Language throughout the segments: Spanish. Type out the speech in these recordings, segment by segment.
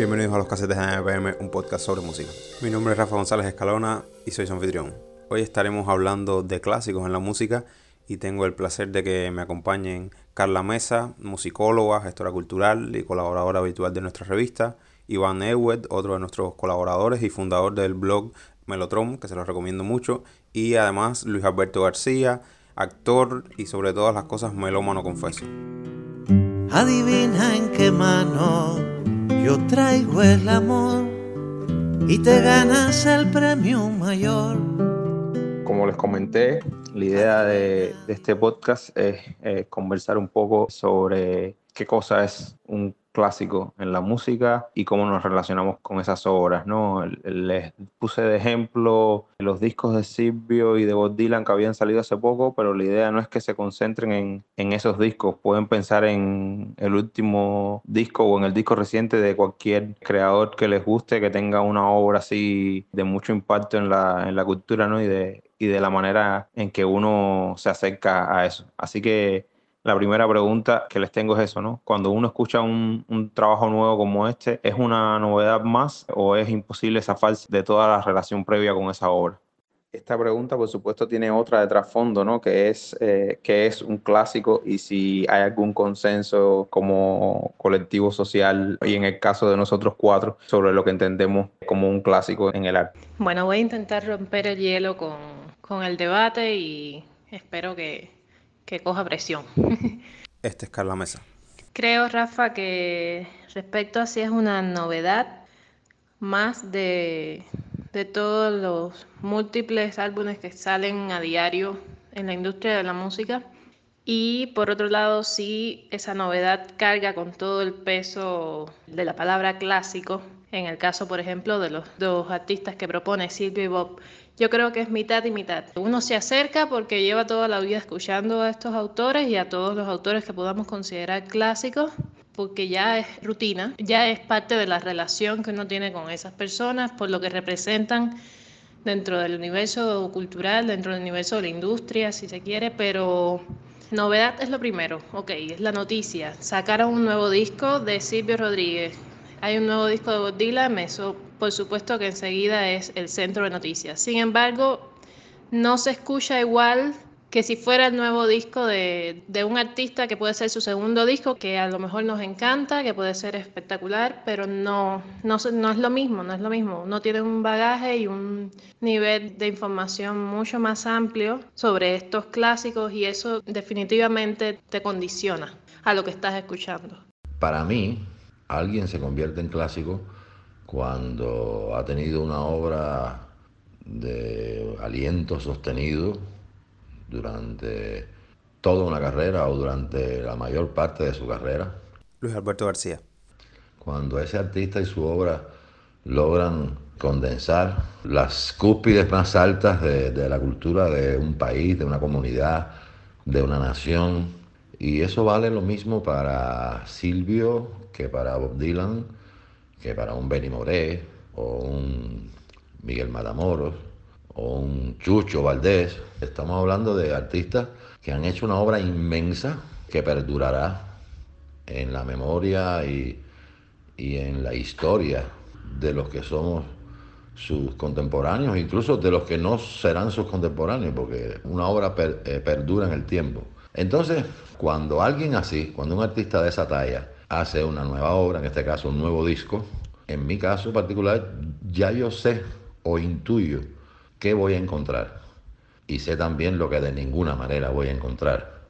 Bienvenidos a los Casetes de AMPM, un podcast sobre música. Mi nombre es Rafa González Escalona y soy su anfitrión. Hoy estaremos hablando de clásicos en la música y tengo el placer de que me acompañen Carla Mesa, musicóloga, gestora cultural y colaboradora habitual de nuestra revista, Iván Ewed, otro de nuestros colaboradores y fundador del blog Melotron, que se los recomiendo mucho, y además Luis Alberto García, actor y sobre todas las cosas melómano confeso. Adivina en qué mano yo traigo el amor y te ganas el premio mayor. Como les comenté, la idea de, este podcast es conversar un poco sobre qué cosa es un clásico en la música y cómo nos relacionamos con esas obras, ¿no? Les puse de ejemplo los discos de Silvio y de Bob Dylan que habían salido hace poco, pero la idea no es que se concentren en, en esos discos, pueden pensar en el último disco o en el disco reciente de cualquier creador que les guste, que tenga una obra así de mucho impacto en la, en la cultura, ¿no? Y de, y de la manera en que uno se acerca a eso. Así que la primera pregunta que les tengo es eso, ¿no? Cuando uno escucha un, un, trabajo nuevo como este, ¿es una novedad más o es imposible zafarse de toda la relación previa con esa obra? Esta pregunta, por supuesto, tiene otra de trasfondo, ¿no? Que es, eh, que es un clásico y si hay algún consenso como colectivo social y en el caso de nosotros cuatro sobre lo que entendemos como un clásico en el arte. Bueno, voy a intentar romper el hielo con, con el debate y espero que, que coja presión. Este es Carla Mesa. Creo, Rafa, que respecto a si es una novedad más de, de todos los múltiples álbumes que salen a diario en la industria de la música. Y por otro lado, sí, esa novedad carga con todo el peso de la palabra clásico. En el caso, por ejemplo, de los dos artistas que propone Silvio y Bob, yo creo que es mitad y mitad. Uno se acerca porque lleva toda la vida escuchando a estos autores y a todos los autores que podamos considerar clásicos, porque ya es rutina, ya es parte de la relación que uno tiene con esas personas, por lo que representan dentro del universo cultural, dentro del universo de la industria, si se quiere, pero novedad es lo primero, ok, es la noticia. Sacaron un nuevo disco de Silvio Rodríguez, hay un nuevo disco de Bob Dylan, eso por supuesto que enseguida es el centro de noticias. Sin embargo, no se escucha igual que si fuera el nuevo disco de, un artista que puede ser su segundo disco, que a lo mejor nos encanta, que puede ser espectacular, pero no, no, no es lo mismo, no es lo mismo. Uno tiene un bagaje y un nivel de información mucho más amplio sobre estos clásicos y eso definitivamente te condiciona a lo que estás escuchando. Para mí, alguien se convierte en clásico cuando ha tenido una obra de aliento sostenido durante toda una carrera o durante la mayor parte de su carrera. Luis Alberto García. Cuando ese artista y su obra logran condensar las cúspides más altas de, de, la cultura de un país, de una comunidad, de una nación. Y eso vale lo mismo para Silvio que para Bob Dylan, que para un Benny Moré o un Miguel Matamoros o un Chucho Valdés. Estamos hablando de artistas que han hecho una obra inmensa que perdurará en la memoria y, y en la historia de los que somos sus contemporáneos, incluso de los que no serán sus contemporáneos, porque una obra eh, perdura en el tiempo. Entonces, cuando alguien así, cuando un artista de esa talla hace una nueva obra, en este caso un nuevo disco, en mi caso particular, ya yo sé o intuyo qué voy a encontrar. Y sé también lo que de ninguna manera voy a encontrar.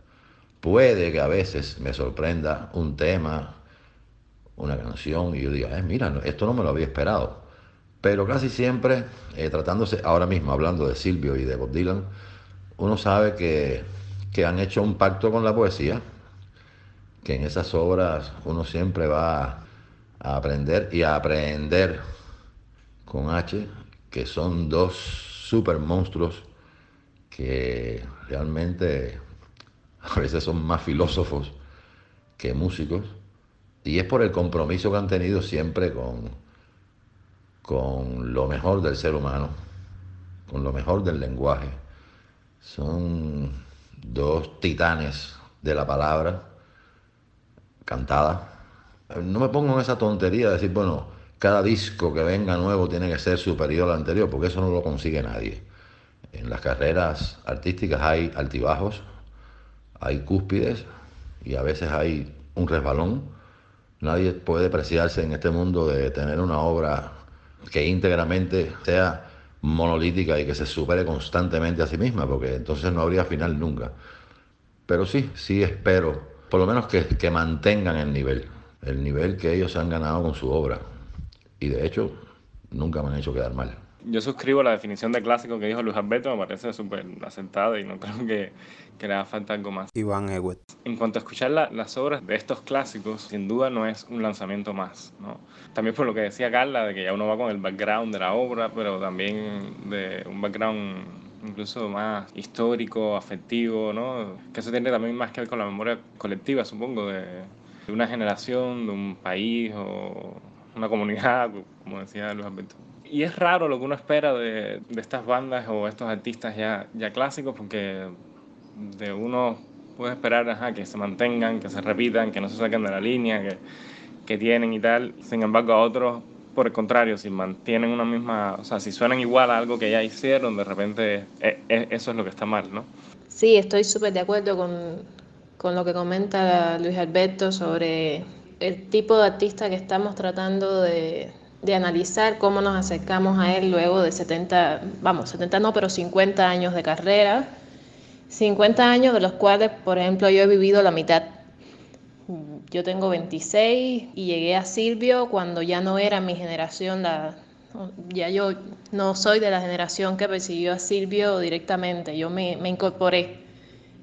Puede que a veces me sorprenda un tema, una canción, y yo diga, eh, mira, esto no me lo había esperado. Pero casi siempre, eh, tratándose, ahora mismo hablando de Silvio y de Bob Dylan, uno sabe que, que han hecho un pacto con la poesía, que en esas obras uno siempre va a aprender y a aprender con H, que son dos super monstruos que realmente a veces son más filósofos que músicos, y es por el compromiso que han tenido siempre con, con lo mejor del ser humano, con lo mejor del lenguaje. Son dos titanes de la palabra cantada no me pongo en esa tontería de decir, bueno, cada disco que venga nuevo tiene que ser superior al anterior, porque eso no lo consigue nadie. En las carreras artísticas hay altibajos, hay cúspides y a veces hay un resbalón. Nadie puede preciarse en este mundo de tener una obra que íntegramente sea monolítica y que se supere constantemente a sí misma, porque entonces no habría final nunca. Pero sí, sí espero, por lo menos que, que mantengan el nivel, el nivel que ellos han ganado con su obra. Y de hecho, nunca me han hecho quedar mal. Yo suscribo la definición de clásico que dijo Luis Alberto, me parece súper asentada y no creo que, que, le haga falta algo más. Iván Ewet. En cuanto a escuchar la, las obras de estos clásicos, sin duda no es un lanzamiento más. ¿no? También por lo que decía Carla, de que ya uno va con el background de la obra, pero también de un background incluso más histórico, afectivo, ¿no? que eso tiene también más que ver con la memoria colectiva, supongo, de, una generación, de un país o una comunidad, como decía Luis Alberto y es raro lo que uno espera de, de, estas bandas o estos artistas ya, ya clásicos porque de uno puede esperar ajá, que se mantengan, que se repitan, que no se saquen de la línea que, que tienen y tal. Sin embargo, a otros, por el contrario, si mantienen una misma, o sea, si suenan igual a algo que ya hicieron, de repente eh, eh, eso es lo que está mal, ¿no? Sí, estoy súper de acuerdo con, con lo que comenta Luis Alberto sobre el tipo de artista que estamos tratando de, de analizar cómo nos acercamos a él luego de 70, vamos, 70 no, pero 50 años de carrera, 50 años de los cuales, por ejemplo, yo he vivido la mitad. Yo tengo 26 y llegué a Silvio cuando ya no era mi generación, la, ya yo no soy de la generación que persiguió a Silvio directamente, yo me, me incorporé.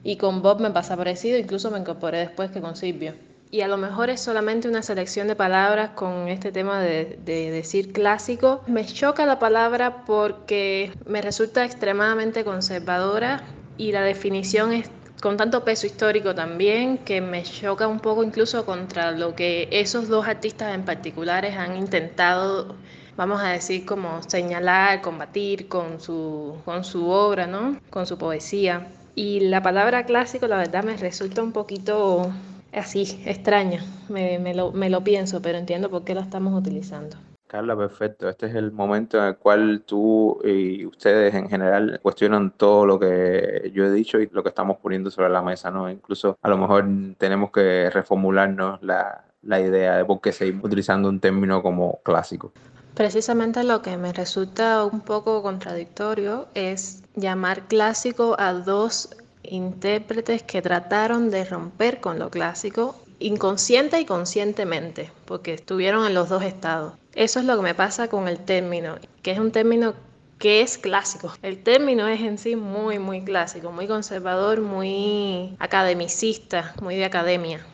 Y con Bob me pasa parecido, incluso me incorporé después que con Silvio y a lo mejor es solamente una selección de palabras con este tema de, de, decir clásico. Me choca la palabra porque me resulta extremadamente conservadora y la definición es con tanto peso histórico también que me choca un poco incluso contra lo que esos dos artistas en particulares han intentado, vamos a decir, como señalar, combatir con su, con su obra, ¿no? con su poesía. Y la palabra clásico, la verdad, me resulta un poquito así, extraña. Me, me, lo, me lo pienso, pero entiendo por qué la estamos utilizando. Carla, perfecto. Este es el momento en el cual tú y ustedes en general cuestionan todo lo que yo he dicho y lo que estamos poniendo sobre la mesa, ¿no? Incluso a lo mejor tenemos que reformularnos la, la idea de por qué seguimos utilizando un término como clásico. Precisamente lo que me resulta un poco contradictorio es llamar clásico a dos intérpretes que trataron de romper con lo clásico inconsciente y conscientemente, porque estuvieron en los dos estados. Eso es lo que me pasa con el término, que es un término que es clásico. El término es en sí muy, muy clásico, muy conservador, muy academicista, muy de academia.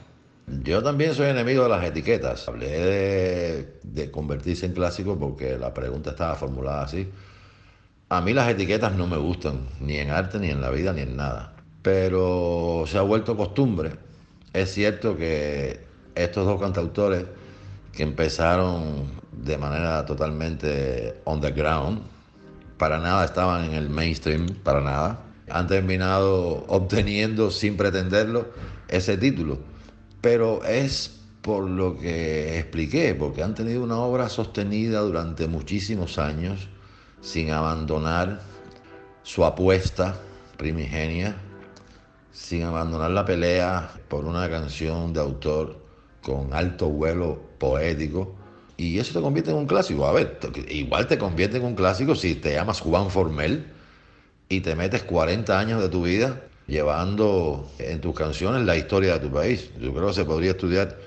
Yo también soy enemigo de las etiquetas. Hablé de, de convertirse en clásico porque la pregunta estaba formulada así. A mí las etiquetas no me gustan, ni en arte, ni en la vida, ni en nada pero se ha vuelto costumbre. Es cierto que estos dos cantautores que empezaron de manera totalmente underground, para nada estaban en el mainstream, para nada, han terminado obteniendo sin pretenderlo ese título. Pero es por lo que expliqué, porque han tenido una obra sostenida durante muchísimos años sin abandonar su apuesta primigenia sin abandonar la pelea por una canción de autor con alto vuelo poético. Y eso te convierte en un clásico. A ver, igual te convierte en un clásico si te llamas Juan Formel y te metes 40 años de tu vida llevando en tus canciones la historia de tu país. Yo creo que se podría estudiar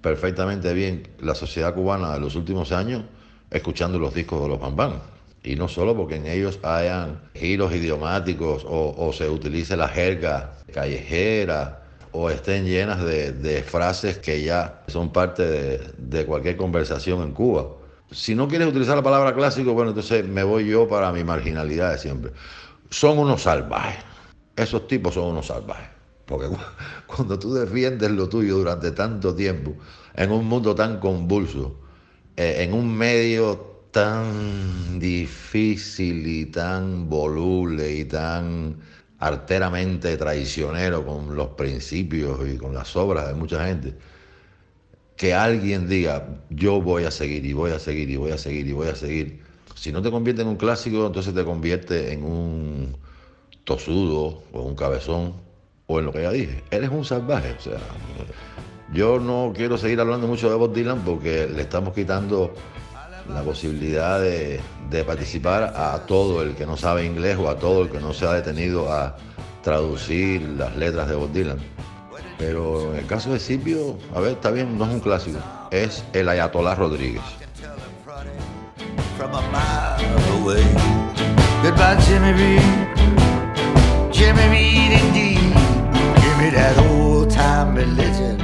perfectamente bien la sociedad cubana de los últimos años escuchando los discos de los Bambam y no solo porque en ellos hayan giros idiomáticos o, o se utilice la jerga callejera o estén llenas de, de frases que ya son parte de, de, cualquier conversación en Cuba. Si no quieres utilizar la palabra clásico, bueno, entonces me voy yo para mi marginalidad de siempre. Son unos salvajes. Esos tipos son unos salvajes. Porque cuando tú defiendes lo tuyo durante tanto tiempo, en un mundo tan convulso, eh, en un medio tan difícil y tan voluble y tan arteramente traicionero con los principios y con las obras de mucha gente, que alguien diga, yo voy a seguir y voy a seguir y voy a seguir y voy a seguir. Si no te convierte en un clásico, entonces te convierte en un tosudo o un cabezón o en lo que ya dije. Eres un salvaje. O sea, yo no quiero seguir hablando mucho de Bob Dylan porque le estamos quitando la posibilidad de, de participar a todo el que no sabe inglés o a todo el que no se ha detenido a traducir las letras de Bob Dylan. Pero en el caso de Silvio, a ver, está bien, no es un clásico, es el Ayatollah Rodríguez. Jimmy Reed. Indeed. Give me that old time religion.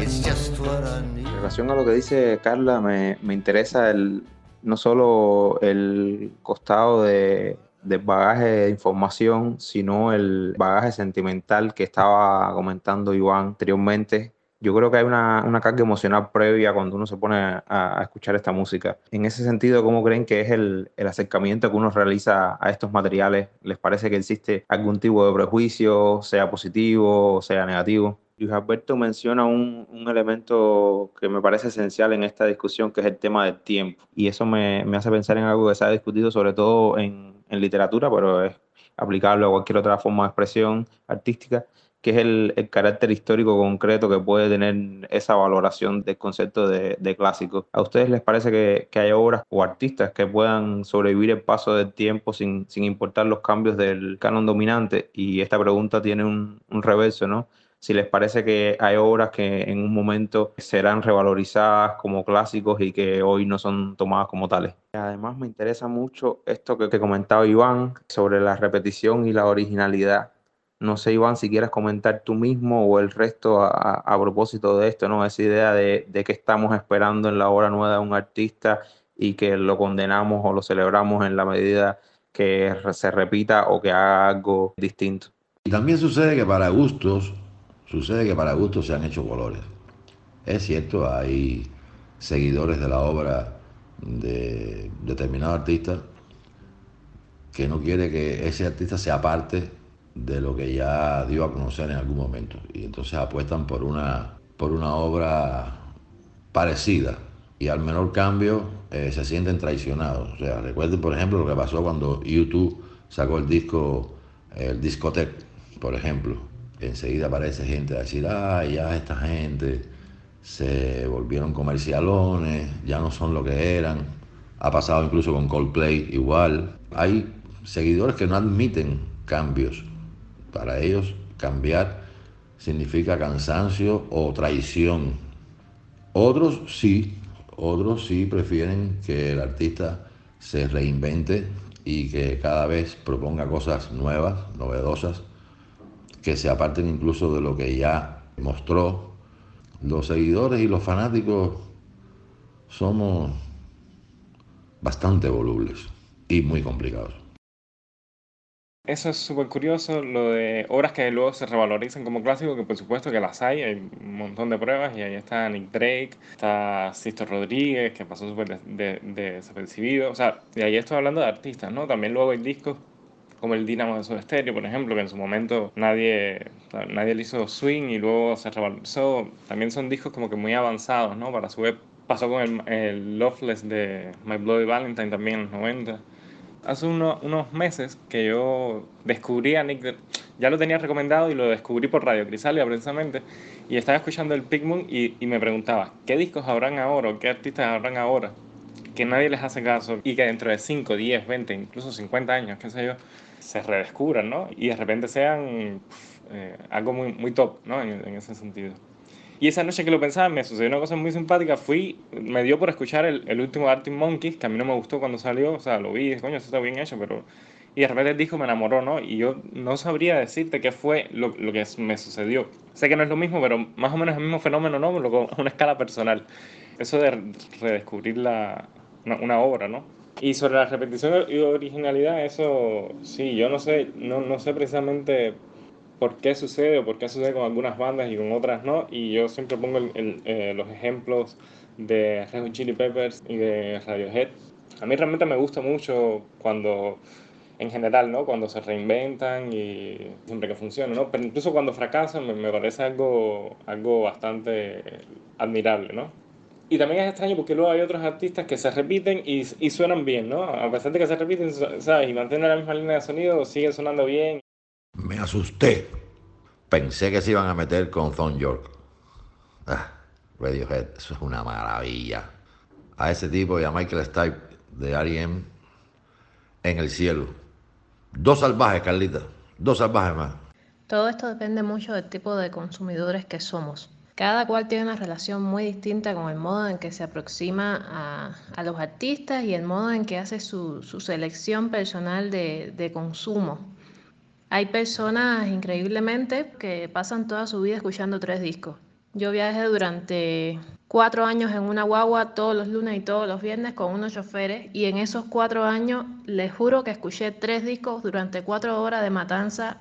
It's just what I relación a lo que dice Carla, me, me interesa el, no solo el costado de, del bagaje de información, sino el bagaje sentimental que estaba comentando Iván anteriormente. Yo creo que hay una, una carga emocional previa cuando uno se pone a, a escuchar esta música. En ese sentido, ¿cómo creen que es el, el acercamiento que uno realiza a estos materiales? ¿Les parece que existe algún tipo de prejuicio, sea positivo o sea negativo? Luis Alberto menciona un, un, elemento que me parece esencial en esta discusión, que es el tema del tiempo. Y eso me, me hace pensar en algo que se ha discutido sobre todo en, en, literatura, pero es aplicable a cualquier otra forma de expresión artística, que es el, carácter histórico concreto que puede tener esa valoración del concepto de, clásico. ¿A ustedes les parece que, que, hay obras o artistas que puedan sobrevivir el paso del tiempo sin, sin importar los cambios del canon dominante? Y esta pregunta tiene un, un reverso, ¿no? si les parece que hay obras que en un momento serán revalorizadas como clásicos y que hoy no son tomadas como tales. Además me interesa mucho esto que, que comentaba Iván sobre la repetición y la originalidad. No sé, Iván, si quieres comentar tú mismo o el resto a, propósito de esto, ¿no? Esa idea de, de que estamos esperando en la obra nueva de un artista y que lo condenamos o lo celebramos en la medida que se repita o que haga algo distinto. Y también sucede que para gustos Sucede que para gusto se han hecho colores. Es cierto, hay seguidores de la obra de determinado artista que no quiere que ese artista sea parte de lo que ya dio a conocer en algún momento. Y entonces apuestan por una, por una obra parecida. Y al menor cambio eh, se sienten traicionados. O sea, recuerden, por ejemplo, lo que pasó cuando YouTube sacó el disco, el Discotech, por ejemplo enseguida aparece gente a decir, ay, ya esta gente se volvieron comercialones, ya no son lo que eran. Ha pasado incluso con Coldplay igual. Hay seguidores que no admiten cambios. Para ellos cambiar significa cansancio o traición. Otros sí, otros sí prefieren que el artista se reinvente y que cada vez proponga cosas nuevas, novedosas, que se aparten incluso de lo que ya mostró. Los seguidores y los fanáticos somos bastante volubles y muy complicados. Eso es súper curioso, lo de obras que luego se revalorizan como clásicos, que por supuesto que las hay, hay un montón de pruebas, y ahí está Nick Drake, está Sisto Rodríguez, que pasó súper desapercibido, o sea, y ahí estoy hablando de artistas, ¿no? También luego hay discos como el Dynamo de Soda Stereo, por ejemplo, que en su momento nadie, nadie le hizo swing y luego se revalorizó. También son discos como que muy avanzados, ¿no? Para su vez pasó con el, el Loveless de My Bloody Valentine también en los 90. Hace uno, unos meses que yo descubrí a Nick, ya lo tenía recomendado y lo descubrí por Radio Crisalia precisamente, y estaba escuchando el Pigmoon y, y me preguntaba, ¿qué discos habrán ahora o qué artistas habrán ahora? que nadie les hace caso y que dentro de 5, 10, 20, incluso 50 años, qué sé yo, se redescubran, ¿no? Y de repente sean eh, algo muy, muy top, ¿no? En, ese sentido. Y esa noche que lo pensaba me sucedió una cosa muy simpática. Fui, me dio por escuchar el, el último Arctic Monkeys, que a mí no me gustó cuando salió, o sea, lo vi, coño, eso está bien hecho, pero... Y de repente el disco me enamoró, ¿no? Y yo no sabría decirte qué fue lo, lo que me sucedió. Sé que no es lo mismo, pero más o menos el mismo fenómeno, ¿no? A una escala personal. Eso de redescubrir la, una, una obra, ¿no? Y sobre la repetición y originalidad, eso sí, yo no sé, no, no sé precisamente por qué sucede o por qué sucede con algunas bandas y con otras no. Y yo siempre pongo el, el, eh, los ejemplos de Red Chili Peppers y de Radiohead. A mí realmente me gusta mucho cuando en general, ¿no? Cuando se reinventan y siempre que funciona, ¿no? Pero incluso cuando fracasan me, me parece algo, algo bastante admirable, ¿no? Y también es extraño porque luego hay otros artistas que se repiten y, y suenan bien, ¿no? A pesar de que se repiten, ¿sabes? Y mantienen la misma línea de sonido, siguen sonando bien. Me asusté. Pensé que se iban a meter con Thon York. Ah, Radiohead, eso es una maravilla. A ese tipo y a Michael Stipe de R.E.M. en el cielo. Dos salvajes, Carlita. Dos salvajes más. Todo esto depende mucho del tipo de consumidores que somos. Cada cual tiene una relación muy distinta con el modo en que se aproxima a, a los artistas y el modo en que hace su, su selección personal de, de consumo. Hay personas increíblemente que pasan toda su vida escuchando tres discos. Yo viajé durante cuatro años en una guagua todos los lunes y todos los viernes con unos choferes y en esos cuatro años les juro que escuché tres discos durante cuatro horas de Matanza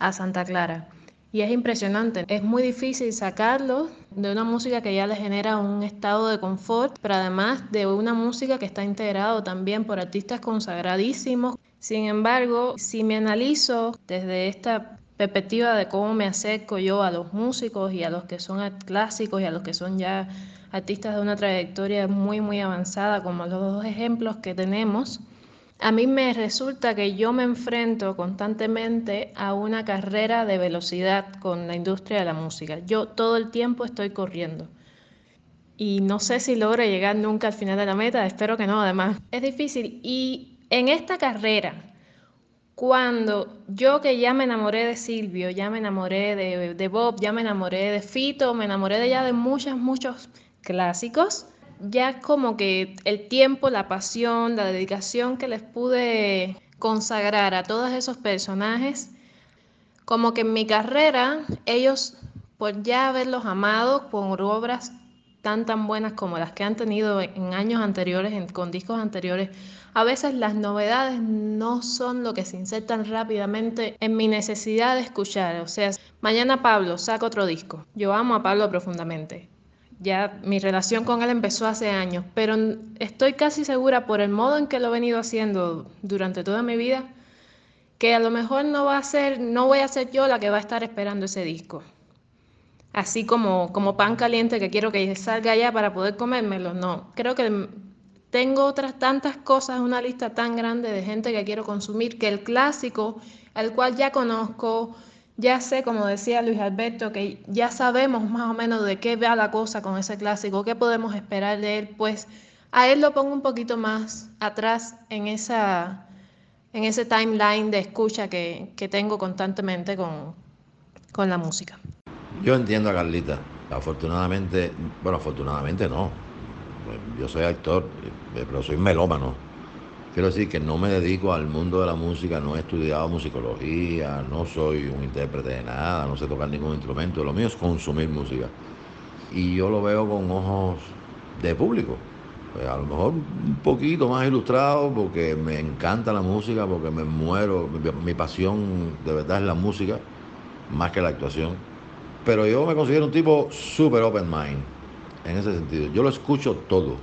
a Santa Clara. Y es impresionante, es muy difícil sacarlo de una música que ya le genera un estado de confort, pero además de una música que está integrado también por artistas consagradísimos. Sin embargo, si me analizo desde esta perspectiva de cómo me acerco yo a los músicos y a los que son clásicos y a los que son ya artistas de una trayectoria muy, muy avanzada, como los dos ejemplos que tenemos, a mí me resulta que yo me enfrento constantemente a una carrera de velocidad con la industria de la música. Yo todo el tiempo estoy corriendo. Y no sé si logre llegar nunca al final de la meta, espero que no, además. Es difícil. Y en esta carrera, cuando yo que ya me enamoré de Silvio, ya me enamoré de, Bob, ya me enamoré de Fito, me enamoré de ya de muchos, muchos clásicos, ya como que el tiempo, la pasión, la dedicación que les pude consagrar a todos esos personajes, como que en mi carrera, ellos, por ya haberlos amado por obras tan tan buenas como las que han tenido en años anteriores, con discos anteriores, a veces las novedades no son lo que se insertan rápidamente en mi necesidad de escuchar. O sea, mañana Pablo saca otro disco. Yo amo a Pablo profundamente. Ya mi relación con él empezó hace años, pero estoy casi segura por el modo en que lo he venido haciendo durante toda mi vida, que a lo mejor no va a ser, no voy a ser yo la que va a estar esperando ese disco. Así como, como pan caliente que quiero que salga ya para poder comérmelo, no. Creo que tengo otras tantas cosas, una lista tan grande de gente que quiero consumir, que el clásico, el cual ya conozco, ya sé, como decía Luis Alberto, que ya sabemos más o menos de qué va la cosa con ese clásico, qué podemos esperar de él, pues a él lo pongo un poquito más atrás en, esa, en ese timeline de escucha que, que tengo constantemente con, con la música. Yo entiendo a Carlita. Afortunadamente, bueno, afortunadamente no. Yo soy actor, eh, pero soy melómano. Quiero decir que no me dedico al mundo de la música, no he estudiado musicología, no soy un intérprete de nada, no sé tocar ningún instrumento. Lo mío es consumir música. Y yo lo veo con ojos de público. Pues a lo mejor un poquito más ilustrado porque me encanta la música, porque me muero. Mi pasión de verdad es la música, más que la actuación. Pero yo me considero un tipo súper open mind en ese sentido. Yo lo escucho todo,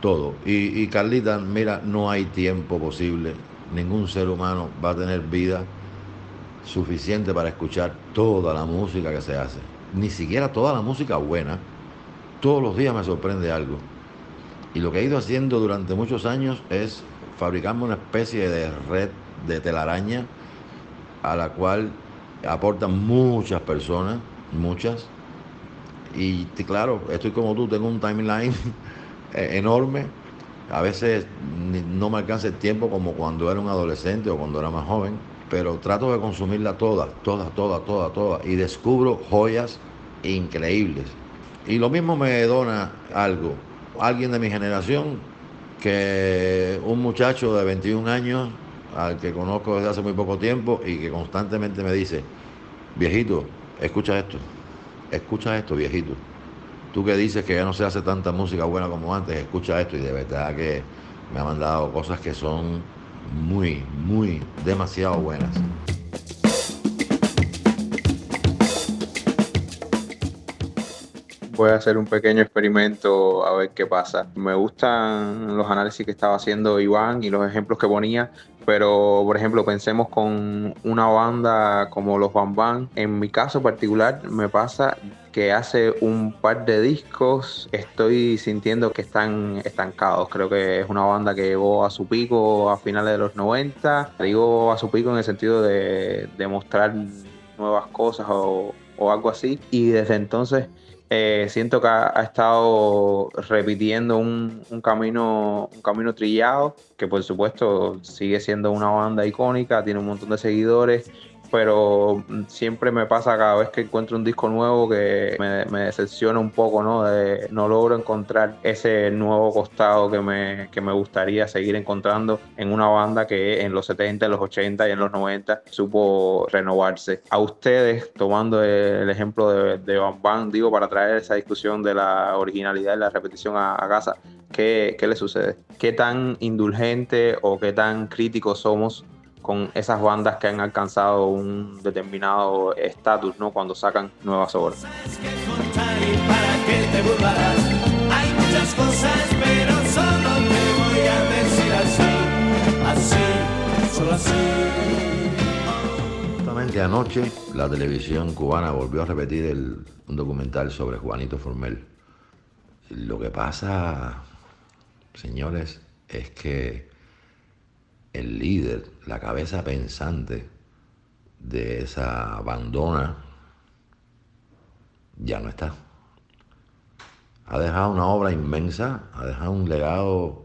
todo. Y, y, Carlita, mira, no hay tiempo posible. Ningún ser humano va a tener vida suficiente para escuchar toda la música que se hace. Ni siquiera toda la música buena. Todos los días me sorprende algo. Y lo que he ido haciendo durante muchos años es fabricarme una especie de red de telaraña a la cual aportan muchas personas, muchas. Y claro, estoy como tú, tengo un timeline enorme. A veces no me alcanza el tiempo como cuando era un adolescente o cuando era más joven, pero trato de consumirla todas, todas, todas, todas, todas. Y descubro joyas increíbles. Y lo mismo me dona algo. Alguien de mi generación, que un muchacho de 21 años, al que conozco desde hace muy poco tiempo y que constantemente me dice, viejito, escucha esto, escucha esto, viejito. Tú que dices que ya no se hace tanta música buena como antes, escucha esto y de verdad que me ha mandado cosas que son muy, muy, demasiado buenas. voy a hacer un pequeño experimento a ver qué pasa. Me gustan los análisis que estaba haciendo Iván y los ejemplos que ponía pero por ejemplo pensemos con una banda como los Bam Bam, en mi caso particular me pasa que hace un par de discos estoy sintiendo que están estancados. Creo que es una banda que llegó a su pico a finales de los 90. Digo a su pico en el sentido de, de mostrar nuevas cosas o, o algo así. Y desde entonces eh, siento que ha, estado repitiendo un, un, camino, un camino trillado, que por supuesto sigue siendo una banda icónica, tiene un montón de seguidores, pero siempre me pasa cada vez que encuentro un disco nuevo que me, decepciona un poco, ¿no? De, no logro encontrar ese nuevo costado que me, que me gustaría seguir encontrando en una banda que en los 70, en los 80 y en los 90 supo renovarse. A ustedes, tomando el ejemplo de, de Van Van, digo, para traer esa discusión de la originalidad y la repetición a, a casa, ¿qué, ¿qué le sucede? ¿Qué tan indulgente o qué tan críticos somos con esas bandas que han alcanzado un determinado estatus, ¿no? Cuando sacan nuevas obras. Hay muchas cosas, pero solo te voy a decir así, así, solo así. Justamente anoche la televisión cubana volvió a repetir el, un documental sobre Juanito Formel. Lo que pasa, señores, es que el líder, la cabeza pensante de esa bandona, ya no está. Ha dejado una obra inmensa, ha dejado un legado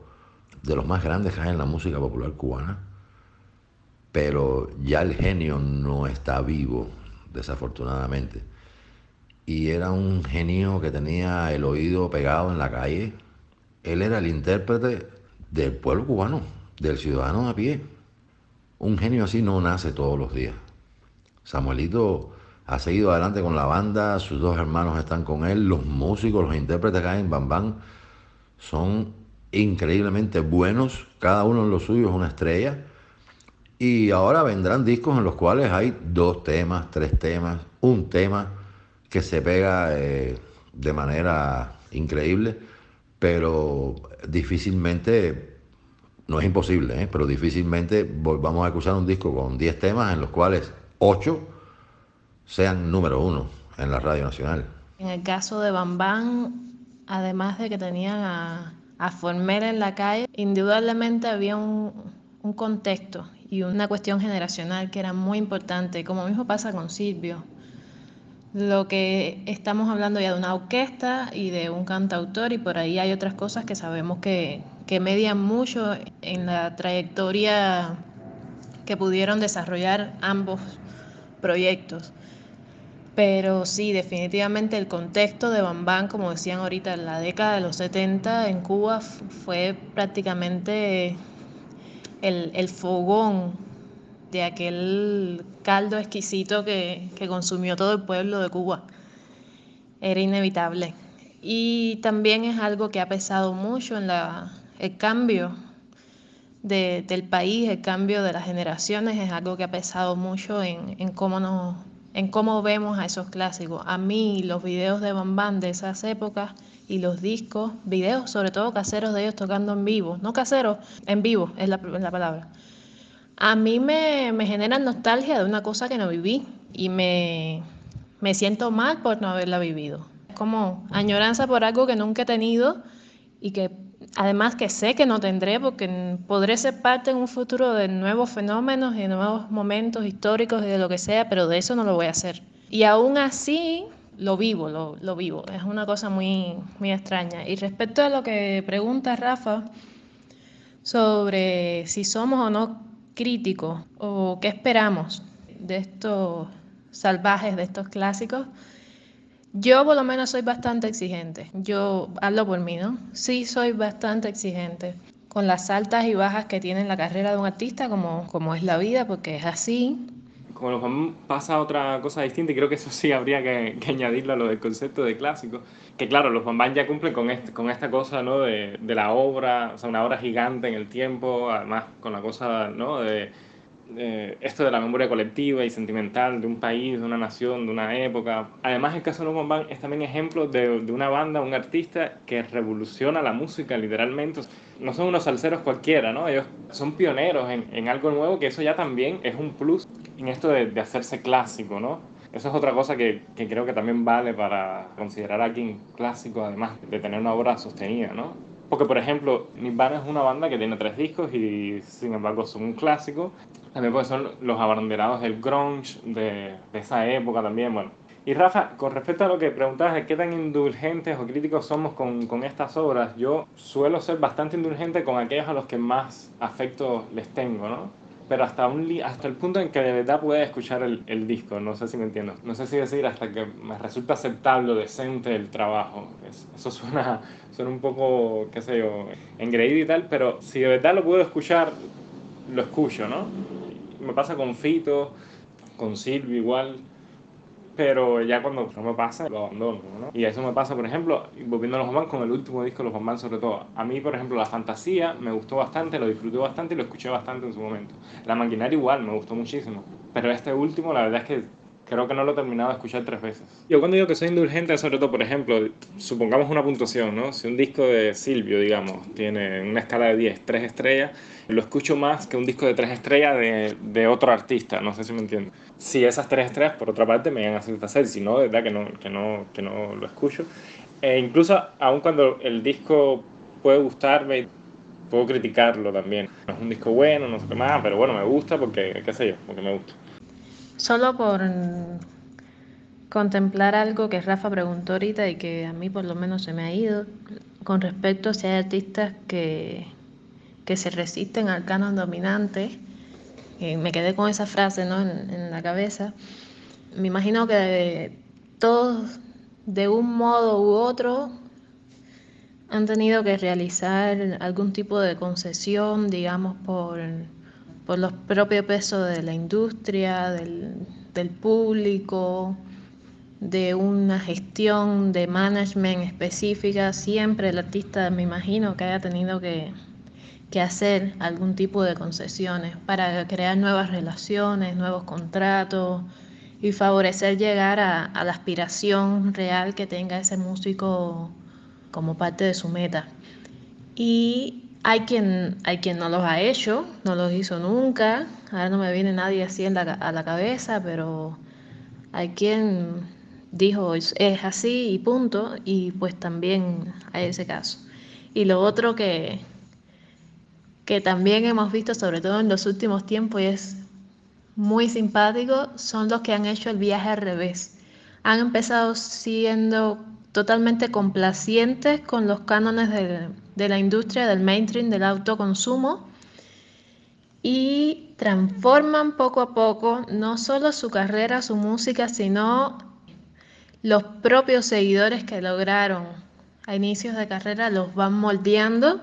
de los más grandes que hay en la música popular cubana, pero ya el genio no está vivo, desafortunadamente. Y era un genio que tenía el oído pegado en la calle. Él era el intérprete del pueblo cubano del ciudadano a pie. Un genio así no nace todos los días. Samuelito ha seguido adelante con la banda, sus dos hermanos están con él, los músicos, los intérpretes hay en Bam son increíblemente buenos, cada uno en lo suyo es una estrella. Y ahora vendrán discos en los cuales hay dos temas, tres temas, un tema que se pega eh, de manera increíble, pero difícilmente no es imposible, ¿eh? pero difícilmente vamos a escuchar un disco con 10 temas en los cuales 8 sean número uno en la radio nacional. En el caso de Bambán, además de que tenían a, a Former en la calle, indudablemente había un, un contexto y una cuestión generacional que era muy importante, como mismo pasa con Silvio. Lo que estamos hablando ya de una orquesta y de un cantautor y por ahí hay otras cosas que sabemos que, que median mucho en la trayectoria que pudieron desarrollar ambos proyectos. Pero sí, definitivamente el contexto de Bambán, como decían ahorita, en la década de los 70 en Cuba fue prácticamente el, el fogón de aquel caldo exquisito que, que consumió todo el pueblo de Cuba. Era inevitable. Y también es algo que ha pesado mucho en la, el cambio de, del país, el cambio de las generaciones es algo que ha pesado mucho en, en cómo nos, en cómo vemos a esos clásicos. A mí los videos de Bambán de esas épocas y los discos, videos sobre todo caseros de ellos tocando en vivo, no caseros, en vivo es la, la palabra. A mí me, me generan nostalgia de una cosa que no viví y me, me siento mal por no haberla vivido. Es como añoranza por algo que nunca he tenido y que Además que sé que no tendré porque podré ser parte en un futuro de nuevos fenómenos y de nuevos momentos históricos y de lo que sea, pero de eso no lo voy a hacer. Y aún así lo vivo, lo, lo vivo. Es una cosa muy, muy extraña. Y respecto a lo que pregunta Rafa sobre si somos o no críticos o qué esperamos de estos salvajes, de estos clásicos, yo por lo menos soy bastante exigente. Yo hablo por mí, ¿no? Sí, soy bastante exigente con las altas y bajas que tiene la carrera de un artista, como, como es la vida, porque es así. Como Bambán pasa otra cosa distinta y creo que eso sí habría que, que, añadirlo a lo del concepto de clásico. Que claro, los Bambán ya cumplen con, este, con esta cosa ¿no? de, de la obra, o sea, una obra gigante en el tiempo, además con la cosa ¿no? Eh, esto de la memoria colectiva y sentimental de un país, de una nación, de una época. Además, el caso de los Band es también ejemplo de, de, una banda, un artista que revoluciona la música literalmente. No son unos salseros cualquiera, ¿no? Ellos son pioneros en, en algo nuevo, que eso ya también es un plus en esto de, de hacerse clásico, ¿no? Eso es otra cosa que, que, creo que también vale para considerar a alguien clásico, además de tener una obra sostenida, ¿no? Porque, por ejemplo, Nirvana es una banda que tiene tres discos y, sin embargo, son un clásico. También porque son los abanderados del grunge de, de esa época también, bueno. Y Rafa, con respecto a lo que preguntabas de qué tan indulgentes o críticos somos con, con, estas obras, yo suelo ser bastante indulgente con aquellos a los que más afecto les tengo, ¿no? Pero hasta, un, hasta el punto en que de verdad pueda escuchar el, el disco, no sé si me entiendo. No sé si decir hasta que me resulta aceptable o decente el trabajo. Eso suena, suena un poco, qué sé yo, engreído y tal, pero si de verdad lo puedo escuchar, lo escucho, ¿no? Me pasa con Fito, con Silvio igual pero ya cuando no me pasa, lo abandono, ¿no? Y eso me pasa, por ejemplo, volviendo a los Band con el último disco de los Band sobre todo. A mí, por ejemplo, La Fantasía me gustó bastante, lo disfruté bastante y lo escuché bastante en su momento. La Maquinaria igual, me gustó muchísimo. Pero este último, la verdad es que creo que no lo he terminado de escuchar tres veces. Yo cuando digo que soy indulgente, sobre todo, por ejemplo, supongamos una puntuación, ¿no? Si un disco de Silvio, digamos, tiene una escala de 10, 3 estrellas, lo escucho más que un disco de 3 estrellas de, de otro artista, no sé si me entiendes. Si esas 3 estrellas, por otra parte, me van a satisfacer, si no, de verdad que no, que no, que no lo escucho. E incluso, aun cuando el disco puede gustarme, puedo criticarlo también. No es un disco bueno, no sé qué más, pero bueno, me gusta porque, qué sé yo, porque me gusta. Solo por contemplar algo que Rafa preguntó ahorita y que a mí por lo menos se me ha ido, con respecto a si hay artistas que, que se resisten al canon dominante, eh, me quedé con esa frase ¿no? en, en la cabeza, me imagino que todos de un modo u otro han tenido que realizar algún tipo de concesión, digamos, por por los propios pesos de la industria, del, del, público, de una gestión de management específica, siempre el artista me imagino que haya tenido que, que hacer algún tipo de concesiones para crear nuevas relaciones, nuevos contratos y favorecer llegar a, a la aspiración real que tenga ese músico como parte de su meta. Y hay quien, hay quien no los ha hecho, no los hizo nunca. Ahora no me viene nadie así la, a la cabeza, pero hay quien dijo es así y punto, y pues también hay ese caso. Y lo otro que, que también hemos visto, sobre todo en los últimos tiempos, y es muy simpático, son los que han hecho el viaje al revés. Han empezado siendo totalmente complacientes con los cánones de de la industria del mainstream del autoconsumo y transforman poco a poco no solo su carrera, su música, sino los propios seguidores que lograron a inicios de carrera los van moldeando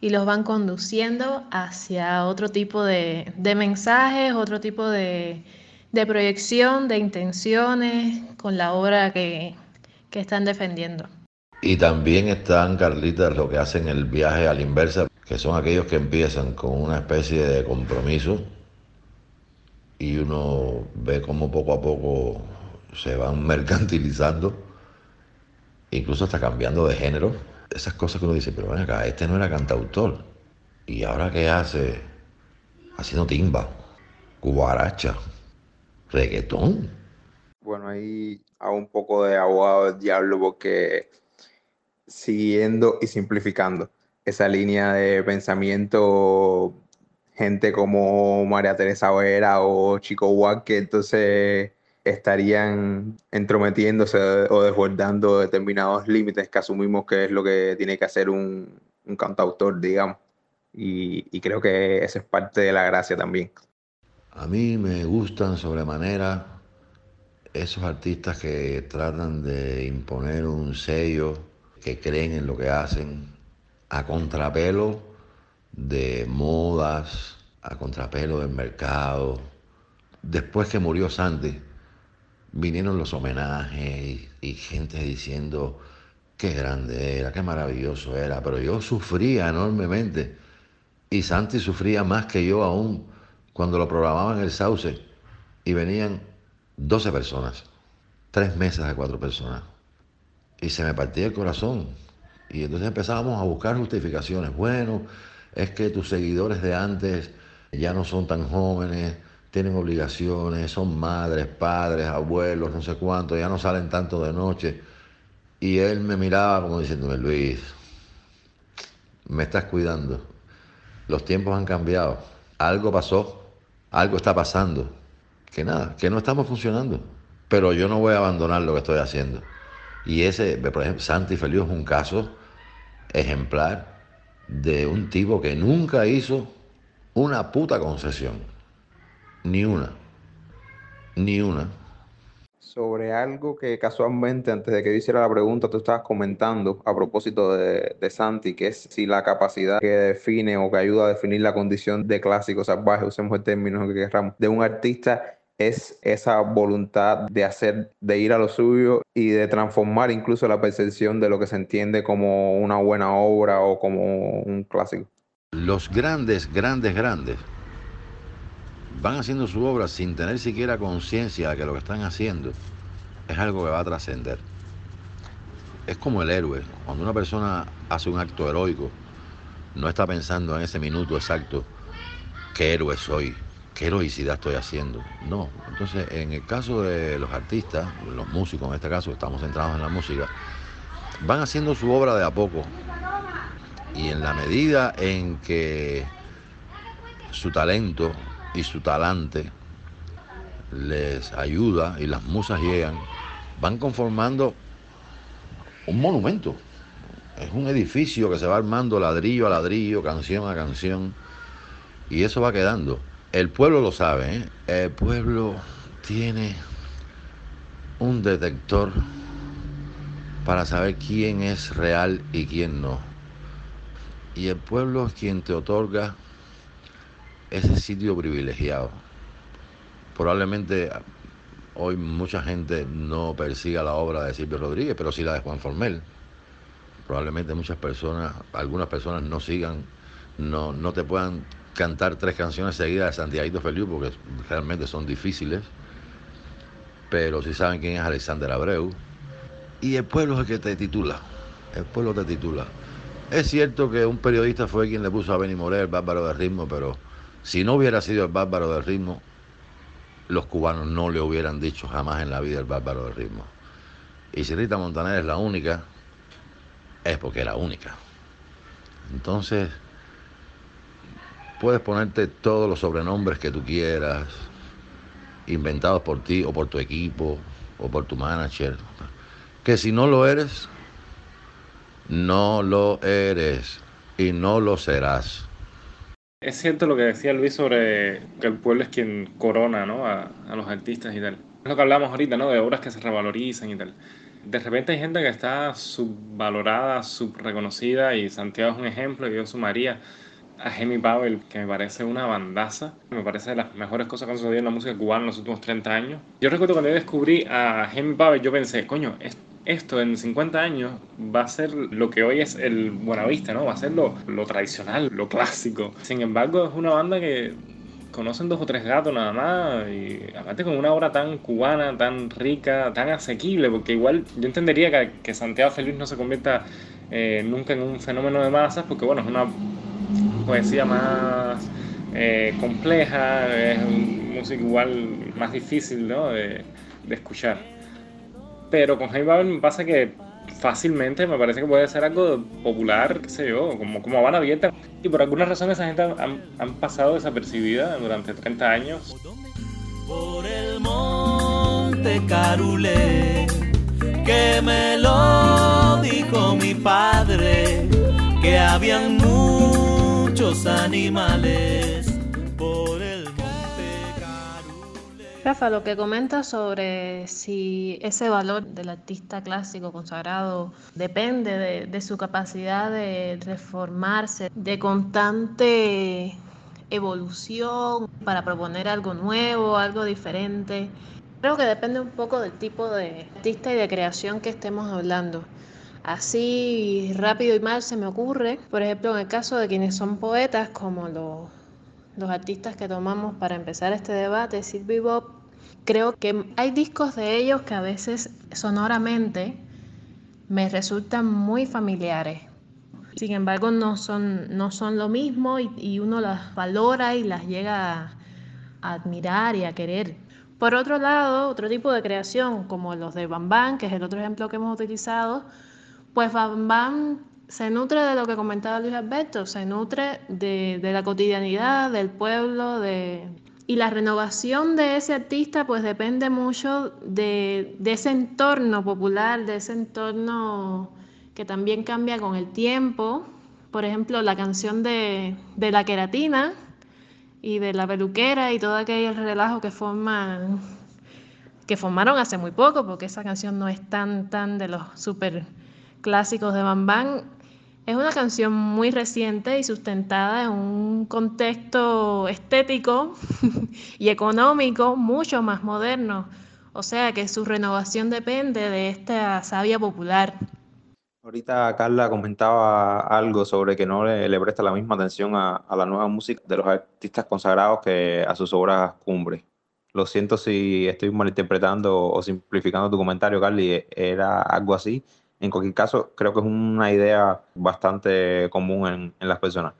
y los van conduciendo hacia otro tipo de, de mensajes, otro tipo de, de, proyección, de intenciones con la obra que, que están defendiendo. Y también están, Carlitas, los que hacen el viaje a la inversa, que son aquellos que empiezan con una especie de compromiso y uno ve cómo poco a poco se van mercantilizando, incluso hasta cambiando de género. Esas cosas que uno dice, pero ven acá, este no era cantautor. ¿Y ahora qué hace? Haciendo timba, guaracha, reggaetón. Bueno, ahí hago un poco de abogado del diablo porque siguiendo y simplificando esa línea de pensamiento, gente como María Teresa Vera o Chico Huac, que entonces estarían entrometiéndose o desbordando determinados límites que asumimos que es lo que tiene que hacer un, un cantautor, digamos. Y, y creo que esa es parte de la gracia también. A mí me gustan sobremanera esos artistas que tratan de imponer un sello que creen en lo que hacen a contrapelo de modas, a contrapelo del mercado. Después que murió Sandy, vinieron los homenajes y, gente diciendo qué grande era, qué maravilloso era, pero yo sufría enormemente y Santi sufría más que yo aún cuando lo programaban en el Sauce y venían 12 personas, tres mesas de cuatro personas. Y se me partía el corazón. Y entonces empezábamos a buscar justificaciones. Bueno, es que tus seguidores de antes ya no son tan jóvenes, tienen obligaciones, son madres, padres, abuelos, no sé cuánto, ya no salen tanto de noche. Y él me miraba como diciéndome, Luis, me estás cuidando. Los tiempos han cambiado. Algo pasó, algo está pasando. Que nada, que no estamos funcionando. Pero yo no voy a abandonar lo que estoy haciendo. Y ese, por ejemplo, Santi Feliu es un caso ejemplar de un tipo que nunca hizo una puta concesión. Ni una. Ni una sobre algo que casualmente antes de que hiciera la pregunta tú estabas comentando a propósito de, de, Santi, que es si la capacidad que define o que ayuda a definir la condición de clásico salvaje, usemos el término que queramos, de un artista es esa voluntad de hacer, de ir a lo suyo y de transformar incluso la percepción de lo que se entiende como una buena obra o como un clásico. Los grandes, grandes, grandes van haciendo su obra sin tener siquiera conciencia de que lo que están haciendo es algo que va a trascender. Es como el héroe. Cuando una persona hace un acto heroico, no está pensando en ese minuto exacto qué héroe soy, qué heroicidad estoy haciendo. No. Entonces, en el caso de los artistas, los músicos en este caso, estamos centrados en la música, van haciendo su obra de a poco. Y en la medida en que su talento y su talante les ayuda y las musas llegan, van conformando un monumento. Es un edificio que se va armando ladrillo a ladrillo, canción a canción, y eso va quedando. El pueblo lo sabe, ¿eh? el pueblo tiene un detector para saber quién es real y quién no. Y el pueblo es quien te otorga ese sitio privilegiado. Probablemente hoy mucha gente no persiga la obra de Silvio Rodríguez, pero sí la de Juan Formel. Probablemente muchas personas, algunas personas no sigan, no, no te puedan cantar tres canciones seguidas de Santiago Feliu porque realmente son difíciles, pero sí saben quién es Alexander Abreu. Y el pueblo es el que te titula, el pueblo te titula. Es cierto que un periodista fue quien le puso a Benny Morel, el bárbaro de ritmo, pero si no hubiera sido el bárbaro del ritmo, los cubanos no le hubieran dicho jamás en la vida el bárbaro del ritmo. Y si Rita Montaner es la única, es porque era única. Entonces, puedes ponerte todos los sobrenombres que tú quieras, inventados por ti o por tu equipo o por tu manager, que si no lo eres, no lo eres y no lo serás. Es cierto lo que decía Luis sobre que el pueblo es quien corona ¿no? a, los artistas y tal. Es lo que hablamos ahorita, ¿no? De obras que se revalorizan y tal. De repente hay gente que está subvalorada, subreconocida y Santiago es un ejemplo y yo sumaría a Jamie Powell, que me parece una bandaza. Me parece de las mejores cosas que han sucedido en la música cubana en los últimos 30 años. Yo recuerdo cuando yo descubrí a Jamie Powell, yo pensé, coño, esto esto en 50 años va a ser lo que hoy es el Buenavista, ¿no? Va a ser lo, tradicional, lo clásico. Sin embargo, es una banda que conocen dos o tres gatos nada más y aparte con una obra tan cubana, tan rica, tan asequible, porque igual yo entendería que, Santiago Feliz no se convierta eh, nunca en un fenómeno de masas, porque bueno, es una poesía más eh, compleja, es música igual más difícil ¿no? de, escuchar. Pero con Jaime Babel me pasa que fácilmente me parece que puede ser algo popular, qué sé yo, como, como Habana Abierta. Y por alguna razón esa gente han, pasado desapercibida durante 30 años. Por el monte Carule, que me lo dijo mi padre, que habían muchos animales Rafa, lo que comenta sobre si ese valor del artista clásico consagrado depende de, su capacidad de reformarse, de constante evolución para proponer algo nuevo, algo diferente. Creo que depende un poco del tipo de artista y de creación que estemos hablando. Así rápido y mal se me ocurre, por ejemplo, en el caso de quienes son poetas como los los artistas que tomamos para empezar este debate, Sid Bob, creo que hay discos de ellos que a veces sonoramente me resultan muy familiares. Sin embargo, no son, no son lo mismo y, uno las valora y las llega a, admirar y a querer. Por otro lado, otro tipo de creación, como los de Bam que es el otro ejemplo que hemos utilizado, pues Bam se nutre de lo que comentaba Luis Alberto, se nutre de, de la cotidianidad, del pueblo, de, y la renovación de ese artista pues depende mucho de, ese entorno popular, de ese entorno que también cambia con el tiempo. Por ejemplo, la canción de, la queratina y de la peluquera y todo aquel relajo que forman que formaron hace muy poco, porque esa canción no es tan tan de los super clásicos de Bam Bam, es una canción muy reciente y sustentada en un contexto estético y económico mucho más moderno. O sea que su renovación depende de esta savia popular. Ahorita Carla comentaba algo sobre que no le, presta la misma atención a, a, la nueva música de los artistas consagrados que a sus obras cumbres. Lo siento si estoy malinterpretando o simplificando tu comentario, Carly, era algo así en cualquier caso, creo que es una idea bastante común en, en las personas.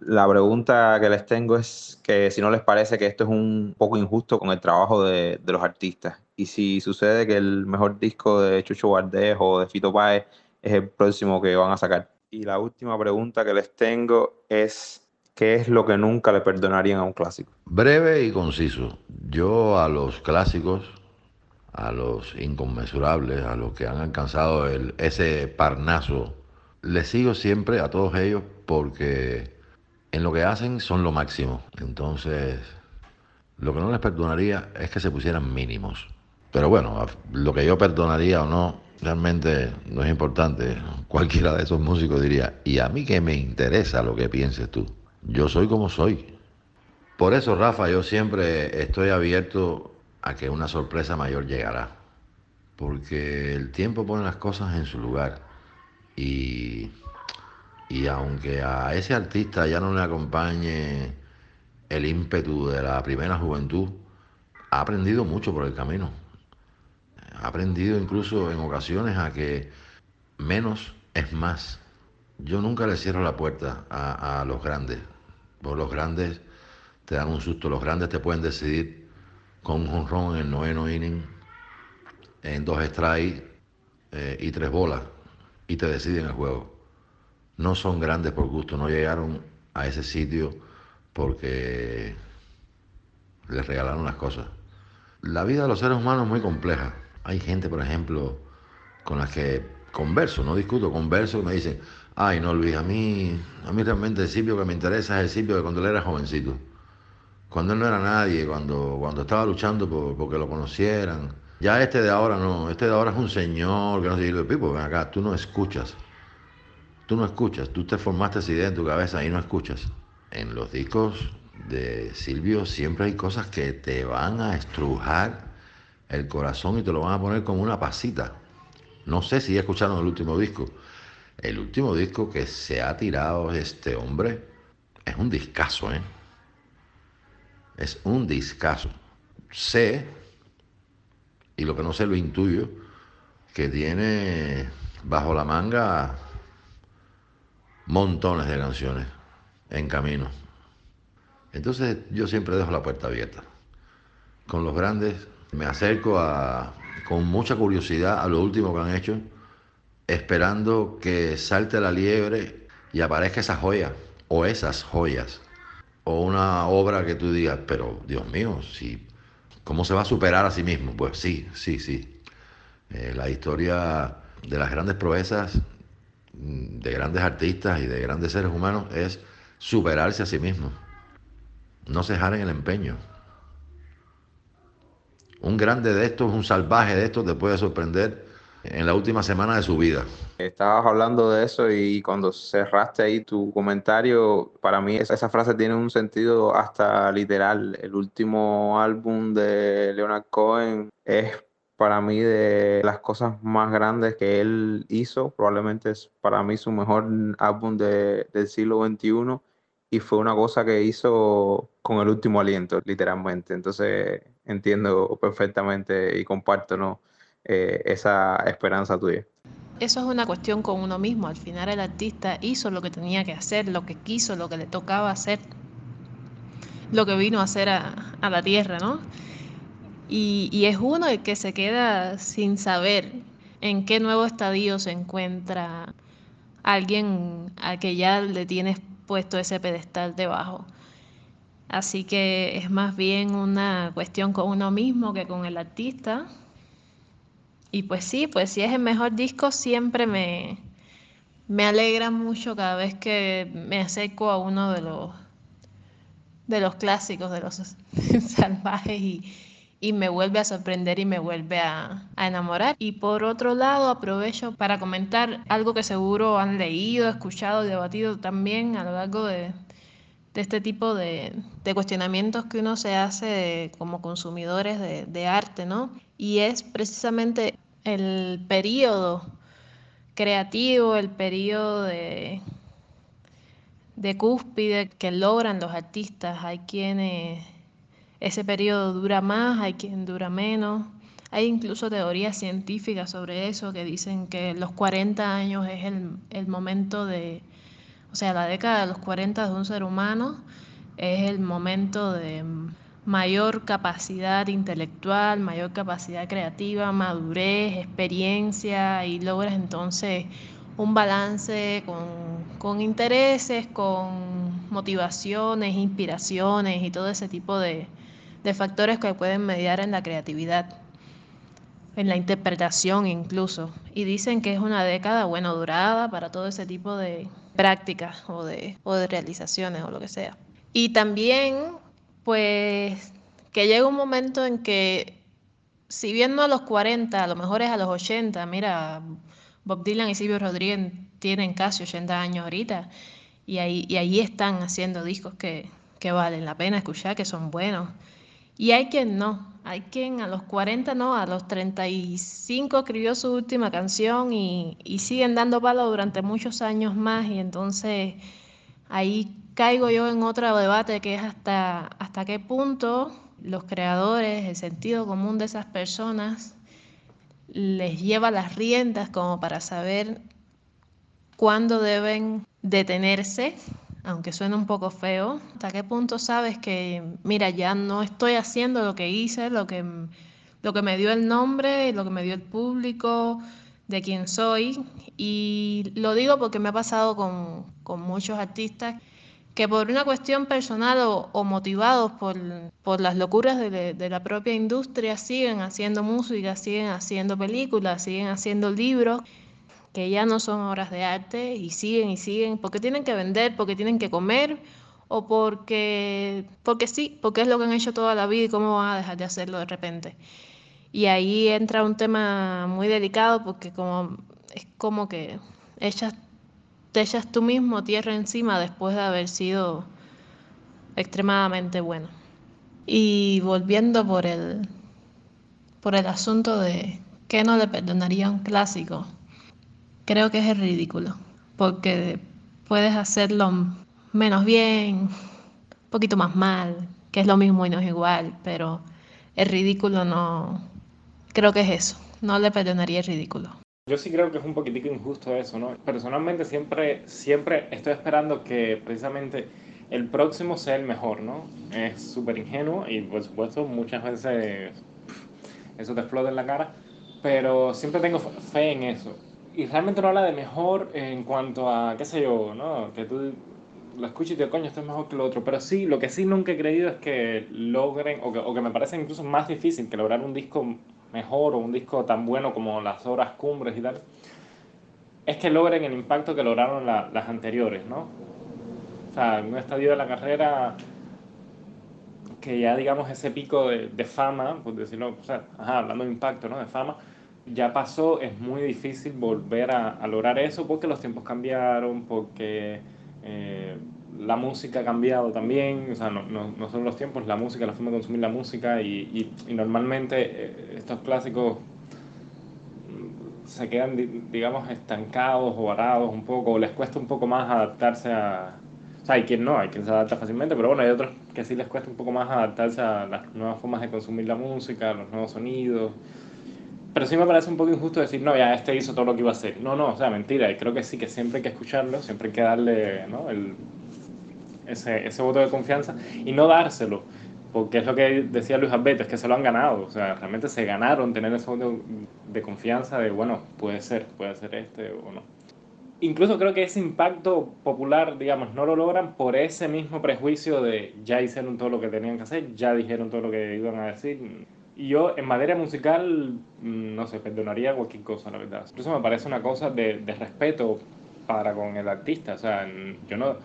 La pregunta que les tengo es que si no les parece que esto es un poco injusto con el trabajo de, de los artistas y si sucede que el mejor disco de Chucho Valdés o de Fito Páez es el próximo que van a sacar. Y la última pregunta que les tengo es ¿qué es lo que nunca le perdonarían a un clásico? Breve y conciso. Yo a los clásicos a los inconmensurables, a los que han alcanzado el, ese parnaso. Les sigo siempre a todos ellos porque en lo que hacen son lo máximo. Entonces, lo que no les perdonaría es que se pusieran mínimos. Pero bueno, lo que yo perdonaría o no, realmente no es importante. Cualquiera de esos músicos diría, y a mí que me interesa lo que pienses tú. Yo soy como soy. Por eso, Rafa, yo siempre estoy abierto a que una sorpresa mayor llegará. Porque el tiempo pone las cosas en su lugar. Y, y aunque a ese artista ya no le acompañe el ímpetu de la primera juventud, ha aprendido mucho por el camino. Ha aprendido incluso en ocasiones a que menos es más. Yo nunca le cierro la puerta a, a los grandes. Por los grandes te dan un susto, los grandes te pueden decidir con un jonrón en el noveno inning, en dos strikes eh, y tres bolas, y te deciden el juego. No son grandes por gusto, no llegaron a ese sitio porque les regalaron las cosas. La vida de los seres humanos es muy compleja. Hay gente, por ejemplo, con las que converso, no discuto, converso, me dicen, ay, no, Luis, a mí, a mí realmente el sitio que me interesa es el sitio de cuando él era jovencito cuando él no era nadie, cuando, cuando estaba luchando por, porque lo conocieran. Ya este de ahora no, este de ahora es un señor que no se dice, Pipo, ven acá, tú no escuchas. Tú no escuchas, tú te formaste esa idea en tu cabeza y no escuchas. En los discos de Silvio siempre hay cosas que te van a estrujar el corazón y te lo van a poner como una pasita. No sé si ya escucharon el último disco. El último disco que se ha tirado este hombre es un discazo, ¿eh? Es un discazo. Sé, y lo que no sé lo intuyo, que tiene bajo la manga montones de canciones en camino. Entonces yo siempre dejo la puerta abierta. Con los grandes me acerco a, con mucha curiosidad a lo último que han hecho, esperando que salte la liebre y aparezca esa joya o esas joyas o una obra que tú digas, pero Dios mío, si, ¿cómo se va a superar a sí mismo? Pues sí, sí, sí. Eh, la historia de las grandes proezas mm, de grandes artistas y de grandes seres humanos es superarse a sí mismo, no cejar en el empeño. Un grande de estos, un salvaje de estos te puede sorprender en la última semana de su vida. Estabas hablando de eso y cuando cerraste ahí tu comentario, para mí esa frase tiene un sentido hasta literal. El último álbum de Leonard Cohen es para mí de las cosas más grandes que él hizo. Probablemente es para mí su mejor álbum del siglo XXI y fue una cosa que hizo con el último aliento, literalmente. Entonces entiendo perfectamente y comparto ¿no? Eh, esa esperanza tuya. Eso es una cuestión con uno mismo. Al final el artista hizo lo que tenía que hacer, lo que quiso, lo que le tocaba hacer, lo que vino a hacer a, a la tierra, ¿no? Y, y, es uno el que se queda sin saber en qué nuevo estadio se encuentra alguien a que ya le tienes puesto ese pedestal debajo. Así que es más bien una cuestión con uno mismo que con el artista. Y pues sí, pues si es el mejor disco, siempre me, me alegra mucho cada vez que me acerco a uno de los, de los clásicos, de los salvajes y, y me vuelve a sorprender y me vuelve a, enamorar. Y por otro lado, aprovecho para comentar algo que seguro han leído, escuchado, debatido también a lo largo de, este tipo de, cuestionamientos que uno se hace como consumidores de, de arte, ¿no? Y es precisamente el periodo creativo, el periodo de, de cúspide que logran los artistas. Hay quienes ese periodo dura más, hay quien dura menos. Hay incluso teorías científicas sobre eso que dicen que los 40 años es el, momento de, o sea, la década de los 40 de un ser humano es el momento de mayor capacidad intelectual, mayor capacidad creativa, madurez, experiencia y logras entonces un balance con, intereses, con motivaciones, inspiraciones y todo ese tipo de, de factores que pueden mediar en la creatividad, en la interpretación incluso. Y dicen que es una década, bueno, durada para todo ese tipo de prácticas o de, o de realizaciones o lo que sea. Y también, pues, que llega un momento en que, si bien no a los 40, a lo mejor es a los 80, mira, Bob Dylan y Silvio Rodríguez tienen casi 80 años ahorita, y ahí, y ahí están haciendo discos que, que valen la pena escuchar, que son buenos. Y hay quien no, hay quien a los 40 no, a los 35 escribió su última canción y, siguen dando palo durante muchos años más y entonces ahí caigo yo en otro debate que es hasta, hasta qué punto los creadores, el sentido común de esas personas les lleva las riendas como para saber cuándo deben detenerse aunque suene un poco feo, ¿hasta qué punto sabes que, mira, ya no estoy haciendo lo que hice, lo que, lo que me dio el nombre, lo que me dio el público, de quién soy? Y lo digo porque me ha pasado con, con muchos artistas que por una cuestión personal o, motivados por, por, las locuras de, de, la propia industria siguen haciendo música, siguen haciendo películas, siguen haciendo libros que ya no son obras de arte y siguen y siguen porque tienen que vender, porque tienen que comer o porque, porque sí, porque es lo que han hecho toda la vida y cómo van a dejar de hacerlo de repente. Y ahí entra un tema muy delicado porque como, es como que echas, te echas tú mismo tierra encima después de haber sido extremadamente bueno. Y volviendo por el, por el asunto de qué no le perdonaría un clásico, creo que es el ridículo, porque puedes hacerlo menos bien, un poquito más mal, que es lo mismo y no es igual, pero el ridículo no, creo que es eso, no le perdonaría el ridículo. Yo sí creo que es un poquitico injusto eso, ¿no? Personalmente siempre, siempre estoy esperando que precisamente el próximo sea el mejor, ¿no? Es súper ingenuo y por supuesto muchas veces eso te explota en la cara, pero siempre tengo fe en eso y realmente no habla de mejor en cuanto a, qué sé yo, ¿no? Que tú lo escuches y te coño, esto es mejor que lo otro. Pero sí, lo que sí nunca he creído es que logren, o que, o que me parece incluso más difícil que lograr un disco mejor o un disco tan bueno como las horas cumbres y tal, es que logren el impacto que lograron las anteriores, ¿no? O sea, en un estadio de la carrera que ya digamos ese pico de, fama, por decirlo, o sea, hablando de impacto, ¿no? De fama, ya pasó, es muy difícil volver a, lograr eso porque los tiempos cambiaron, porque eh, la música ha cambiado también, o sea, no, no, no, solo los tiempos, la música, la forma de consumir la música y, y, normalmente eh, estos clásicos se quedan, digamos, estancados o varados un poco, o les cuesta un poco más adaptarse a... O sea, hay quien no, hay quien se adapta fácilmente, pero bueno, hay otros que sí les cuesta un poco más adaptarse a las nuevas formas de consumir la música, los nuevos sonidos. Pero sí me parece un poco injusto decir, no, ya este hizo todo lo que iba a hacer. No, no, o sea, mentira. Y creo que sí, que siempre hay que escucharlo, siempre hay que darle ¿no? El, ese, ese voto de confianza y no dárselo. Porque es lo que decía Luis Alberto, es que se lo han ganado. O sea, realmente se ganaron tener ese voto de confianza de, bueno, puede ser, puede ser este o no. Incluso creo que ese impacto popular, digamos, no lo logran por ese mismo prejuicio de ya hicieron todo lo que tenían que hacer, ya dijeron todo lo que iban a decir. Yo, en materia musical, mm, no sé, perdonaría cualquier cosa, la verdad. Incluso me parece una cosa de, de respeto para con el artista. O sea, yo no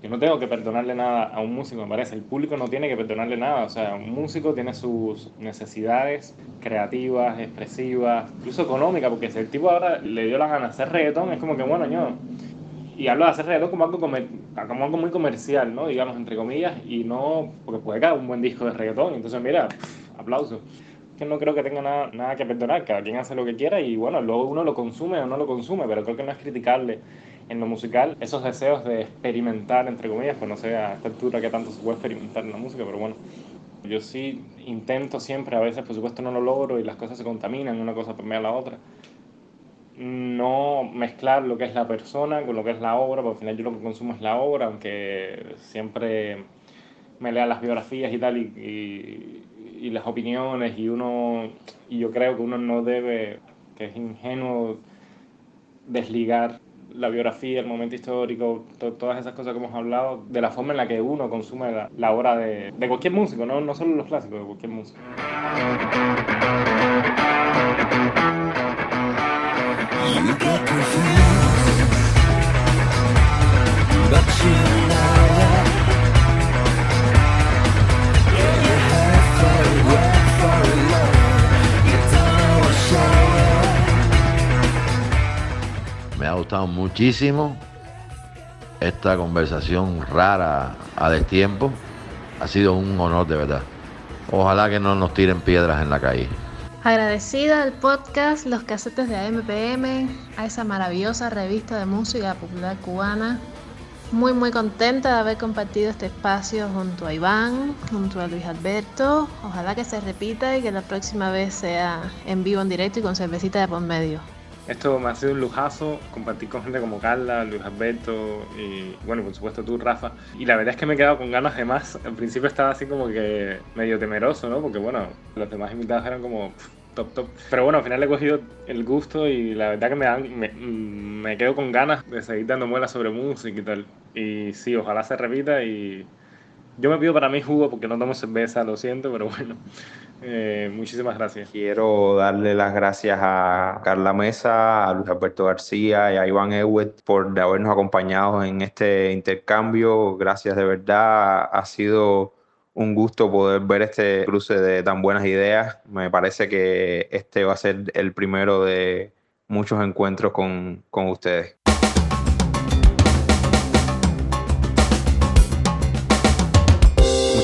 yo no tengo que perdonarle nada a un músico, me parece. El público no tiene que perdonarle nada. O sea, un músico tiene sus necesidades creativas, expresivas, incluso económicas, porque si el tipo ahora le dio la gana de hacer reggaetón, es como que, bueno, yo. Y hablo de hacer reggaetón como algo, como algo muy comercial, ¿no? Digamos, entre comillas, y no. Porque puede caer un buen disco de reggaetón. Entonces, mira, aplauso. Que no creo que tenga nada, nada que perdonar. Cada quien hace lo que quiera y, bueno, luego uno lo consume o no lo consume, pero creo que no es criticarle en lo musical esos deseos de experimentar, entre comillas, pues no sé a esta altura que tanto se puede experimentar en la música, pero bueno, yo sí intento siempre, a veces por supuesto no lo logro y las cosas se contaminan, una cosa permea a la otra. No mezclar lo que es la persona con lo que es la obra, porque al final yo lo que consumo es la obra, aunque siempre me lea las biografías y tal y, y, y las opiniones y uno y yo creo que uno no debe, que es ingenuo desligar la biografía, el momento histórico, todas esas cosas que hemos hablado, de la forma en la que uno consume la, obra de, de, cualquier músico, ¿no? no solo los clásicos, de cualquier músico. Gustado muchísimo esta conversación rara a destiempo. Ha sido un honor de verdad. Ojalá que no nos tiren piedras en la calle. Agradecida al podcast Los Casetes de AMPM, a esa maravillosa revista de música popular cubana. Muy muy contenta de haber compartido este espacio junto a Iván, junto a Luis Alberto. Ojalá que se repita y que la próxima vez sea en vivo, en directo y con cervecita de por medio. Esto me ha sido un lujazo compartir con gente como Carla, Luis Alberto y, bueno, por supuesto tú, Rafa. Y la verdad es que me he quedado con ganas de más. Al principio estaba así como que medio temeroso, ¿no? Porque, bueno, los demás invitados eran como top, top. Pero bueno, al final he cogido el gusto y la verdad que me, dan, me, me quedo con ganas de seguir dando muelas sobre música y tal. Y sí, ojalá se repita y yo me pido para mí jugo porque no tomo cerveza, lo siento, pero bueno. Eh, muchísimas gracias. Quiero darle las gracias a Carla Mesa, a Luis Alberto García y a Iván Ewet por habernos acompañado en este intercambio. Gracias de verdad. Ha sido un gusto poder ver este cruce de tan buenas ideas. Me parece que este va a ser el primero de muchos encuentros con, con ustedes.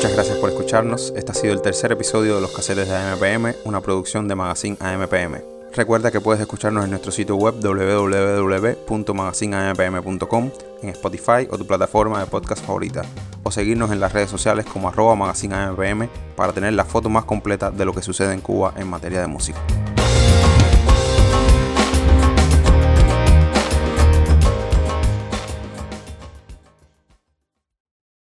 Muchas gracias por escucharnos. Este ha sido el tercer episodio de Los Casetes de AMPM, una producción de Magazine AMPM. Recuerda que puedes escucharnos en nuestro sitio web www.magazineampm.com, en Spotify o tu plataforma de podcast favorita, o seguirnos en las redes sociales como arroba magazineampm para tener la foto más completa de lo que sucede en Cuba en materia de música.